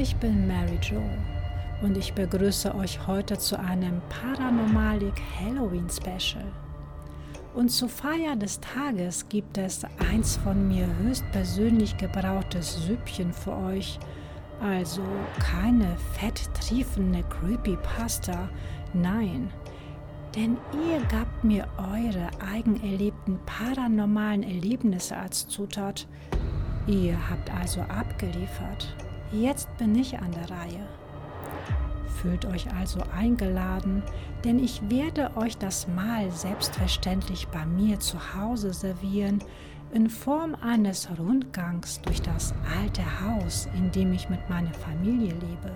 Ich bin Mary Jo und ich begrüße euch heute zu einem Paranormalik Halloween Special. Und zur Feier des Tages gibt es eins von mir höchstpersönlich gebrautes Süppchen für euch. Also keine fetttriefende Creepypasta, nein. Denn ihr gabt mir eure eigenerlebten paranormalen Erlebnisse als Zutat. Ihr habt also abgeliefert. Jetzt bin ich an der Reihe. Fühlt euch also eingeladen, denn ich werde euch das Mahl selbstverständlich bei mir zu Hause servieren, in Form eines Rundgangs durch das alte Haus, in dem ich mit meiner Familie lebe.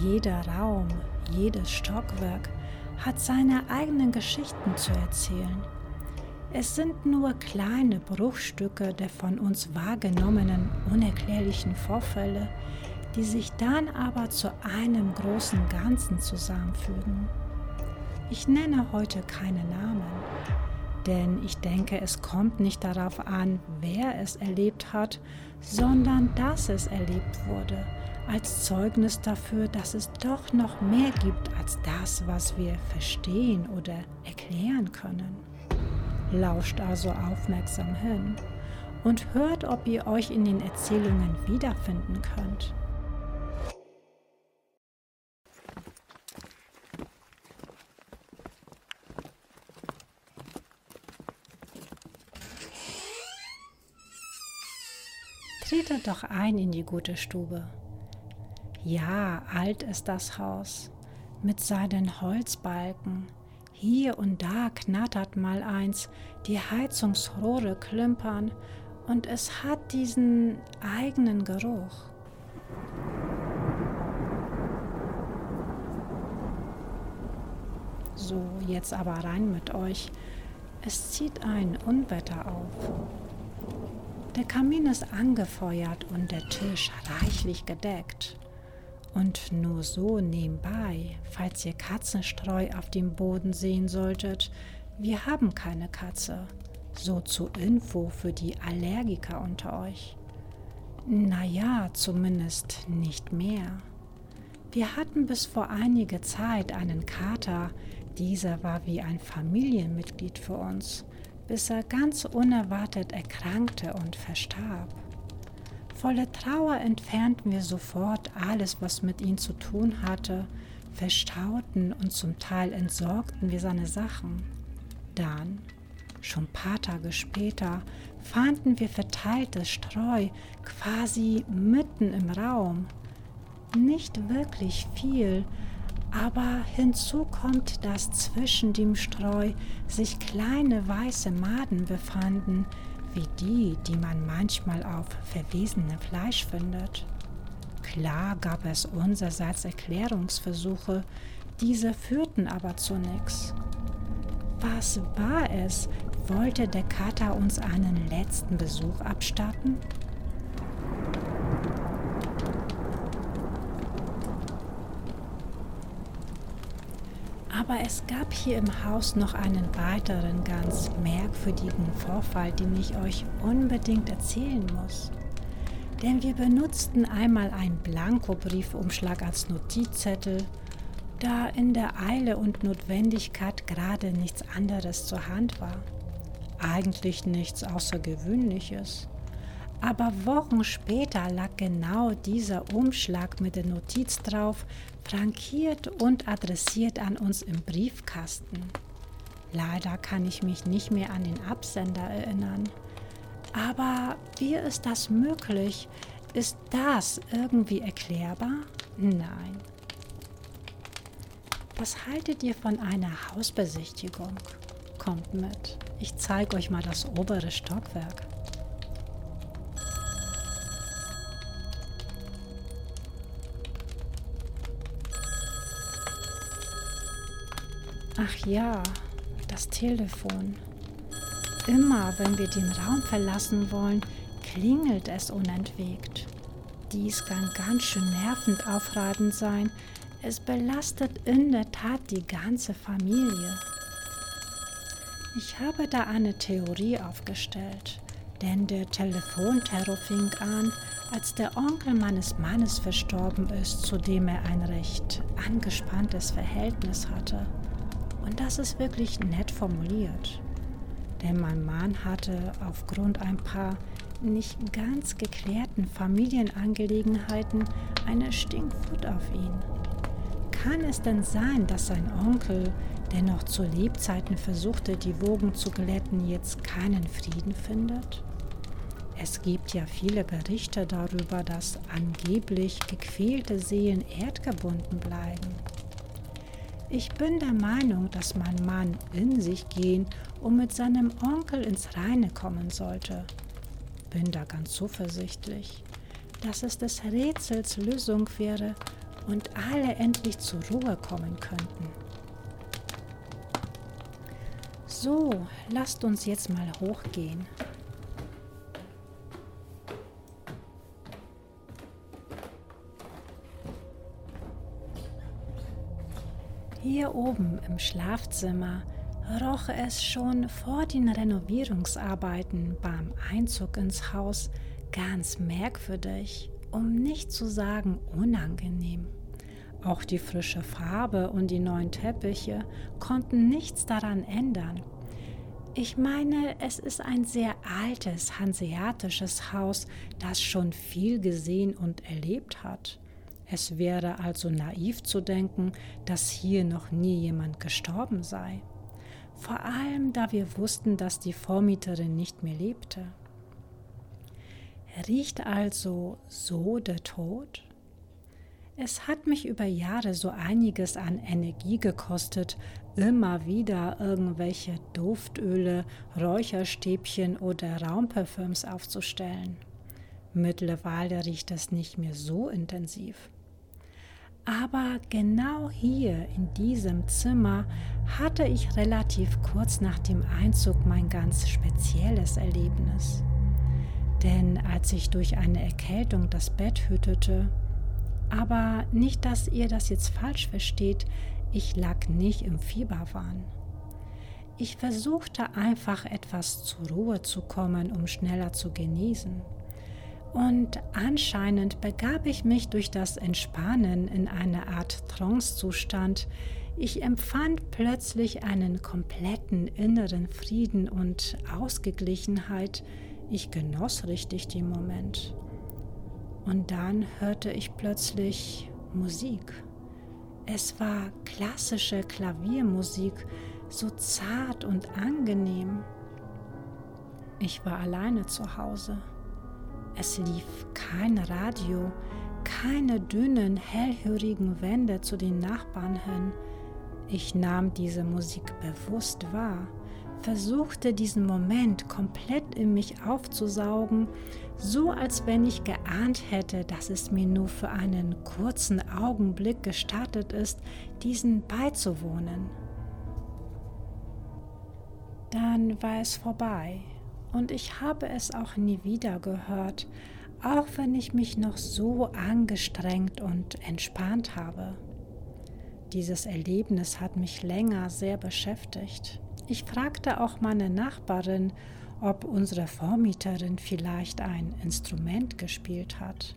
Jeder Raum, jedes Stockwerk hat seine eigenen Geschichten zu erzählen. Es sind nur kleine Bruchstücke der von uns wahrgenommenen unerklärlichen Vorfälle, die sich dann aber zu einem großen Ganzen zusammenfügen. Ich nenne heute keine Namen, denn ich denke, es kommt nicht darauf an, wer es erlebt hat, sondern dass es erlebt wurde, als Zeugnis dafür, dass es doch noch mehr gibt als das, was wir verstehen oder erklären können. Lauscht also aufmerksam hin und hört, ob ihr euch in den Erzählungen wiederfinden könnt. Tretet doch ein in die gute Stube. Ja, alt ist das Haus mit seinen Holzbalken. Hier und da knattert mal eins, die Heizungsrohre klimpern und es hat diesen eigenen Geruch. So, jetzt aber rein mit euch. Es zieht ein Unwetter auf. Der Kamin ist angefeuert und der Tisch reichlich gedeckt. Und nur so nebenbei, falls ihr Katzenstreu auf dem Boden sehen solltet, wir haben keine Katze. So zur Info für die Allergiker unter euch. Naja, zumindest nicht mehr. Wir hatten bis vor einiger Zeit einen Kater, dieser war wie ein Familienmitglied für uns, bis er ganz unerwartet erkrankte und verstarb. Volle Trauer entfernten wir sofort alles, was mit ihm zu tun hatte, verstauten und zum Teil entsorgten wir seine Sachen. Dann, schon paar Tage später, fanden wir verteiltes Streu quasi mitten im Raum. Nicht wirklich viel, aber hinzu kommt, dass zwischen dem Streu sich kleine weiße Maden befanden, wie die, die man manchmal auf verwesenem Fleisch findet. Klar gab es unsererseits Erklärungsversuche, diese führten aber zu nichts. Was war es? Wollte der Kater uns einen letzten Besuch abstatten? Aber es gab hier im Haus noch einen weiteren ganz merkwürdigen Vorfall, den ich euch unbedingt erzählen muss. Denn wir benutzten einmal einen Blankobriefumschlag als Notizzettel, da in der Eile und Notwendigkeit gerade nichts anderes zur Hand war. Eigentlich nichts Außergewöhnliches. Aber Wochen später lag genau dieser Umschlag mit der Notiz drauf, frankiert und adressiert an uns im Briefkasten. Leider kann ich mich nicht mehr an den Absender erinnern. Aber wie ist das möglich? Ist das irgendwie erklärbar? Nein. Was haltet ihr von einer Hausbesichtigung? Kommt mit. Ich zeige euch mal das obere Stockwerk. Ach ja, das Telefon. Immer wenn wir den Raum verlassen wollen, klingelt es unentwegt. Dies kann ganz schön nervend aufreibend sein. Es belastet in der Tat die ganze Familie. Ich habe da eine Theorie aufgestellt, denn der Telefonterror fing an, als der Onkel meines Mannes verstorben ist, zu dem er ein recht angespanntes Verhältnis hatte. Und das ist wirklich nett formuliert. Denn mein Mann hatte aufgrund ein paar nicht ganz geklärten Familienangelegenheiten eine Stinkfut auf ihn. Kann es denn sein, dass sein Onkel, der noch zu Lebzeiten versuchte, die Wogen zu glätten, jetzt keinen Frieden findet? Es gibt ja viele Berichte darüber, dass angeblich gequälte Seelen erdgebunden bleiben. Ich bin der Meinung, dass mein Mann in sich gehen und mit seinem Onkel ins Reine kommen sollte. Bin da ganz zuversichtlich, dass es des Rätsels Lösung wäre und alle endlich zur Ruhe kommen könnten. So, lasst uns jetzt mal hochgehen. Hier oben im Schlafzimmer roch es schon vor den Renovierungsarbeiten beim Einzug ins Haus ganz merkwürdig, um nicht zu sagen unangenehm. Auch die frische Farbe und die neuen Teppiche konnten nichts daran ändern. Ich meine, es ist ein sehr altes hanseatisches Haus, das schon viel gesehen und erlebt hat. Es wäre also naiv zu denken, dass hier noch nie jemand gestorben sei. Vor allem, da wir wussten, dass die Vormieterin nicht mehr lebte. Riecht also so der Tod? Es hat mich über Jahre so einiges an Energie gekostet, immer wieder irgendwelche Duftöle, Räucherstäbchen oder Raumparfüms aufzustellen. Mittlerweile riecht es nicht mehr so intensiv. Aber genau hier in diesem Zimmer hatte ich relativ kurz nach dem Einzug mein ganz spezielles Erlebnis. Denn als ich durch eine Erkältung das Bett hütete, aber nicht, dass ihr das jetzt falsch versteht, ich lag nicht im Fieberwahn. Ich versuchte einfach etwas zur Ruhe zu kommen, um schneller zu genesen und anscheinend begab ich mich durch das Entspannen in eine Art Trancezustand. Ich empfand plötzlich einen kompletten inneren Frieden und Ausgeglichenheit. Ich genoss richtig den Moment. Und dann hörte ich plötzlich Musik. Es war klassische Klaviermusik, so zart und angenehm. Ich war alleine zu Hause. Es lief kein Radio, keine dünnen, hellhörigen Wände zu den Nachbarn hin. Ich nahm diese Musik bewusst wahr, versuchte diesen Moment komplett in mich aufzusaugen, so als wenn ich geahnt hätte, dass es mir nur für einen kurzen Augenblick gestattet ist, diesen beizuwohnen. Dann war es vorbei und ich habe es auch nie wieder gehört, auch wenn ich mich noch so angestrengt und entspannt habe. Dieses Erlebnis hat mich länger sehr beschäftigt. Ich fragte auch meine Nachbarin, ob unsere Vormieterin vielleicht ein Instrument gespielt hat.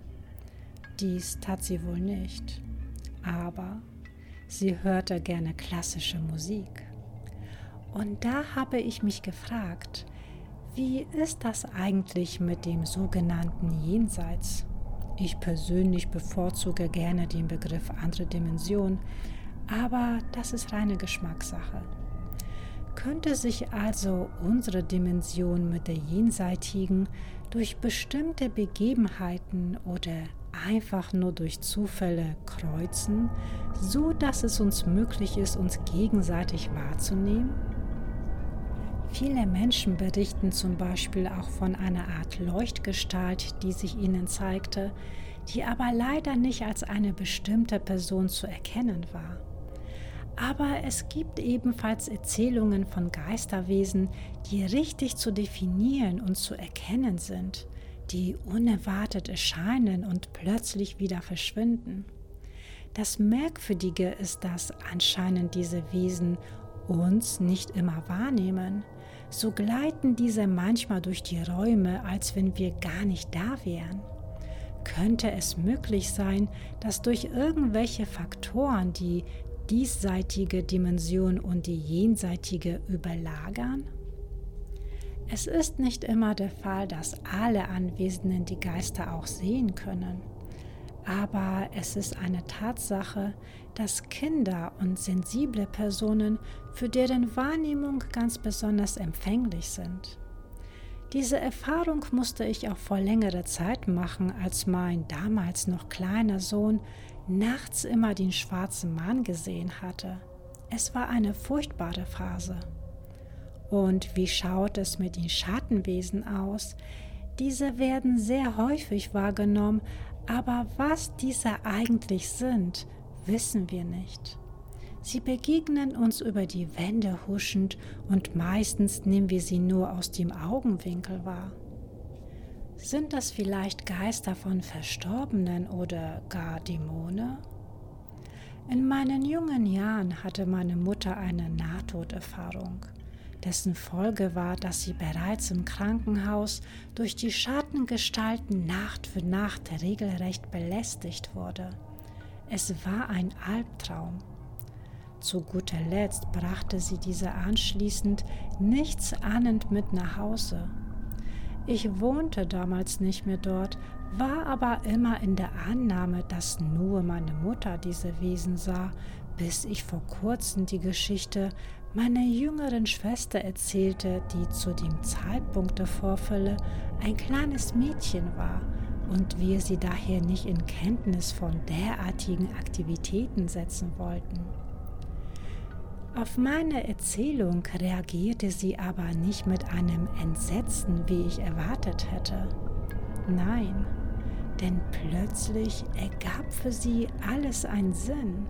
Dies tat sie wohl nicht, aber sie hörte gerne klassische Musik. Und da habe ich mich gefragt, wie ist das eigentlich mit dem sogenannten Jenseits? Ich persönlich bevorzuge gerne den Begriff andere Dimension, aber das ist reine Geschmackssache. Könnte sich also unsere Dimension mit der jenseitigen durch bestimmte Begebenheiten oder einfach nur durch Zufälle kreuzen, so dass es uns möglich ist, uns gegenseitig wahrzunehmen? Viele Menschen berichten zum Beispiel auch von einer Art Leuchtgestalt, die sich ihnen zeigte, die aber leider nicht als eine bestimmte Person zu erkennen war. Aber es gibt ebenfalls Erzählungen von Geisterwesen, die richtig zu definieren und zu erkennen sind, die unerwartet erscheinen und plötzlich wieder verschwinden. Das Merkwürdige ist, dass anscheinend diese Wesen uns nicht immer wahrnehmen, so gleiten diese manchmal durch die Räume, als wenn wir gar nicht da wären. Könnte es möglich sein, dass durch irgendwelche Faktoren die diesseitige Dimension und die jenseitige überlagern? Es ist nicht immer der Fall, dass alle Anwesenden die Geister auch sehen können. Aber es ist eine Tatsache, dass Kinder und sensible Personen für deren Wahrnehmung ganz besonders empfänglich sind. Diese Erfahrung musste ich auch vor längerer Zeit machen, als mein damals noch kleiner Sohn nachts immer den schwarzen Mann gesehen hatte. Es war eine furchtbare Phase. Und wie schaut es mit den Schattenwesen aus? Diese werden sehr häufig wahrgenommen, aber was diese eigentlich sind, wissen wir nicht. Sie begegnen uns über die Wände huschend und meistens nehmen wir sie nur aus dem Augenwinkel wahr. Sind das vielleicht Geister von Verstorbenen oder gar Dämonen? In meinen jungen Jahren hatte meine Mutter eine Nahtoderfahrung dessen Folge war, dass sie bereits im Krankenhaus durch die Schattengestalten Nacht für Nacht regelrecht belästigt wurde. Es war ein Albtraum. Zu guter Letzt brachte sie diese anschließend nichts ahnend mit nach Hause. Ich wohnte damals nicht mehr dort, war aber immer in der Annahme, dass nur meine Mutter diese Wesen sah, bis ich vor kurzem die Geschichte meiner jüngeren Schwester erzählte, die zu dem Zeitpunkt der Vorfälle ein kleines Mädchen war und wir sie daher nicht in Kenntnis von derartigen Aktivitäten setzen wollten. Auf meine Erzählung reagierte sie aber nicht mit einem Entsetzen, wie ich erwartet hätte. Nein, denn plötzlich ergab für sie alles einen Sinn.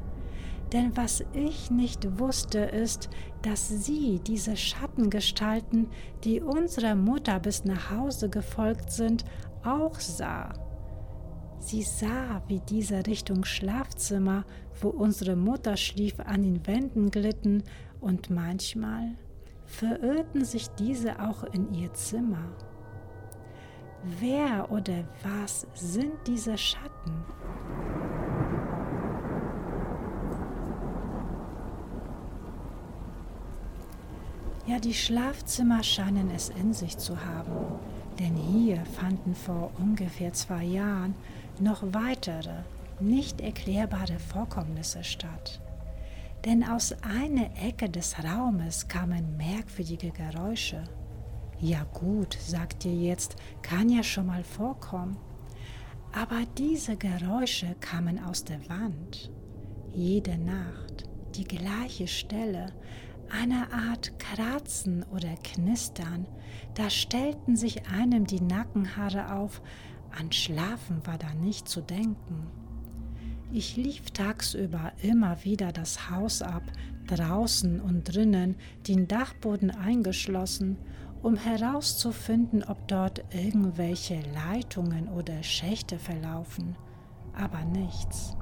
Denn was ich nicht wusste, ist, dass sie diese Schattengestalten, die unserer Mutter bis nach Hause gefolgt sind, auch sah. Sie sah, wie diese Richtung Schlafzimmer, wo unsere Mutter schlief, an den Wänden glitten und manchmal verirrten sich diese auch in ihr Zimmer. Wer oder was sind diese Schatten? Ja, die Schlafzimmer scheinen es in sich zu haben, denn hier fanden vor ungefähr zwei Jahren noch weitere, nicht erklärbare Vorkommnisse statt. Denn aus einer Ecke des Raumes kamen merkwürdige Geräusche. Ja gut, sagt ihr jetzt, kann ja schon mal vorkommen. Aber diese Geräusche kamen aus der Wand. Jede Nacht, die gleiche Stelle, eine Art Kratzen oder Knistern, da stellten sich einem die Nackenhaare auf, an Schlafen war da nicht zu denken. Ich lief tagsüber immer wieder das Haus ab, draußen und drinnen, den Dachboden eingeschlossen, um herauszufinden, ob dort irgendwelche Leitungen oder Schächte verlaufen, aber nichts.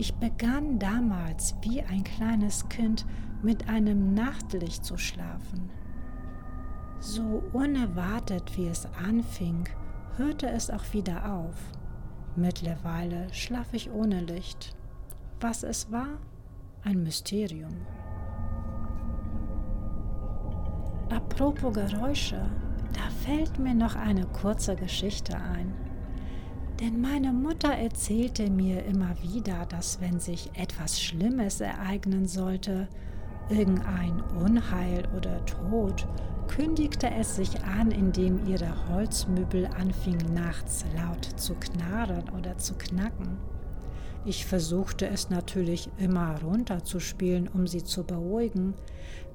Ich begann damals wie ein kleines Kind mit einem Nachtlicht zu schlafen. So unerwartet wie es anfing, hörte es auch wieder auf. Mittlerweile schlafe ich ohne Licht. Was es war? Ein Mysterium. Apropos Geräusche, da fällt mir noch eine kurze Geschichte ein. Denn meine Mutter erzählte mir immer wieder, dass wenn sich etwas Schlimmes ereignen sollte, irgendein Unheil oder Tod, kündigte es sich an, indem ihre Holzmöbel anfingen nachts laut zu knarren oder zu knacken. Ich versuchte es natürlich immer runterzuspielen, um sie zu beruhigen,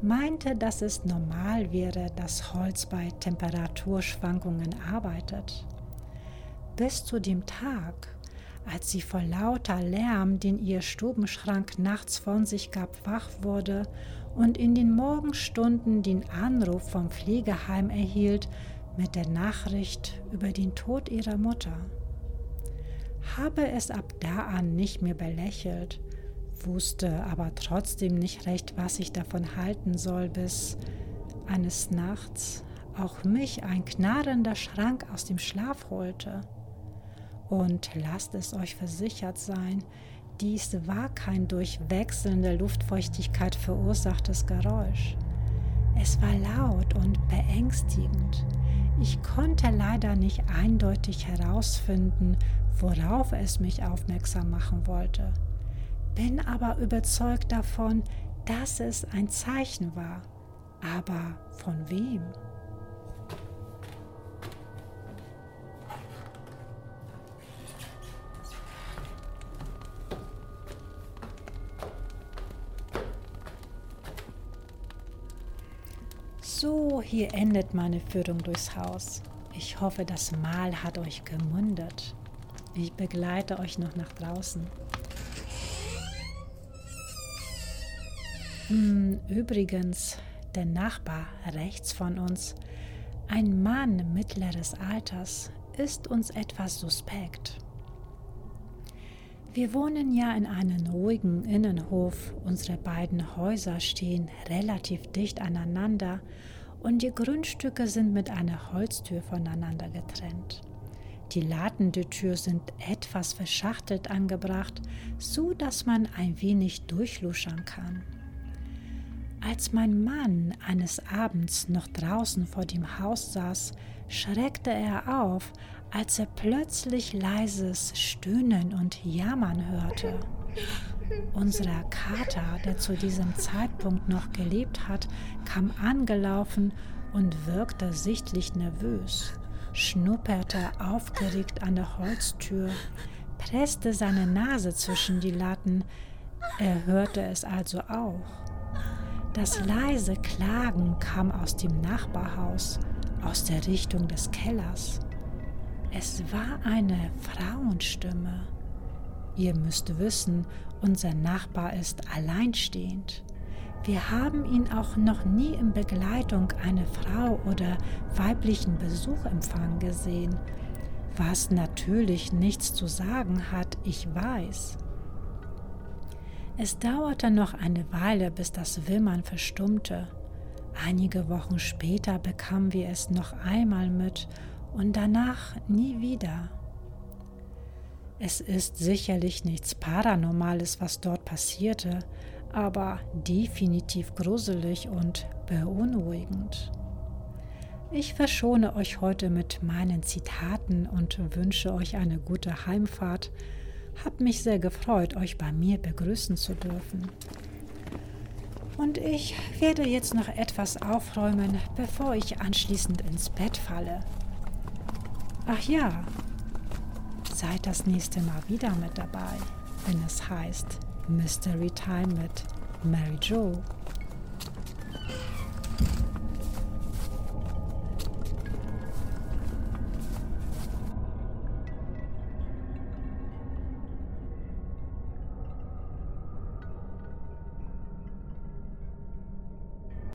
meinte, dass es normal wäre, dass Holz bei Temperaturschwankungen arbeitet. Bis zu dem Tag, als sie vor lauter Lärm, den ihr Stubenschrank nachts von sich gab, wach wurde und in den Morgenstunden den Anruf vom Pflegeheim erhielt mit der Nachricht über den Tod ihrer Mutter. Habe es ab da an nicht mehr belächelt, wusste aber trotzdem nicht recht, was ich davon halten soll, bis eines Nachts auch mich ein knarrender Schrank aus dem Schlaf holte Und lasst es euch versichert sein, dies war kein durch wechselnde Luftfeuchtigkeit verursachtes Geräusch. Es war laut und beängstigend. Ich konnte leider nicht eindeutig herausfinden, worauf es mich aufmerksam machen wollte, bin aber überzeugt davon, dass es ein Zeichen war. Aber von wem? So, hier endet meine Führung durchs Haus. Ich hoffe, das Mahl hat euch gemundet. Ich begleite euch noch nach draußen. Hm, übrigens, der Nachbar rechts von uns, ein Mann mittleres Alters, ist uns etwas suspekt. Wir wohnen ja in einem ruhigen Innenhof. Unsere beiden Häuser stehen relativ dicht aneinander und die Grundstücke sind mit einer Holztür voneinander getrennt. Die Tür sind etwas verschachtelt angebracht, so dass man ein wenig durchluschern kann. Als mein Mann eines Abends noch draußen vor dem Haus saß, schreckte er auf, als er plötzlich leises Stöhnen und Jammern hörte. Unser Kater, der zu diesem Zeitpunkt noch gelebt hat, kam angelaufen und wirkte sichtlich nervös, schnupperte aufgeregt an der Holztür, presste seine Nase zwischen die Latten. Er hörte es also auch. Das leise Klagen kam aus dem Nachbarhaus, aus der Richtung des Kellers. Es war eine Frauenstimme. Ihr müsst wissen, unser Nachbar ist alleinstehend. Wir haben ihn auch noch nie in Begleitung einer Frau oder weiblichen Besuchempfang gesehen, was natürlich nichts zu sagen hat, ich weiß. Es dauerte noch eine Weile, bis das Wimmern verstummte. Einige Wochen später bekamen wir es noch einmal mit und danach nie wieder. Es ist sicherlich nichts Paranormales, was dort passierte, aber definitiv gruselig und beunruhigend. Ich verschone euch heute mit meinen Zitaten und wünsche euch eine gute Heimfahrt. Hab mich sehr gefreut, euch bei mir begrüßen zu dürfen. Und ich werde jetzt noch etwas aufräumen, bevor ich anschließend ins Bett falle. Ach ja, seid das nächste Mal wieder mit dabei, wenn es heißt Mystery Time mit Mary Jo.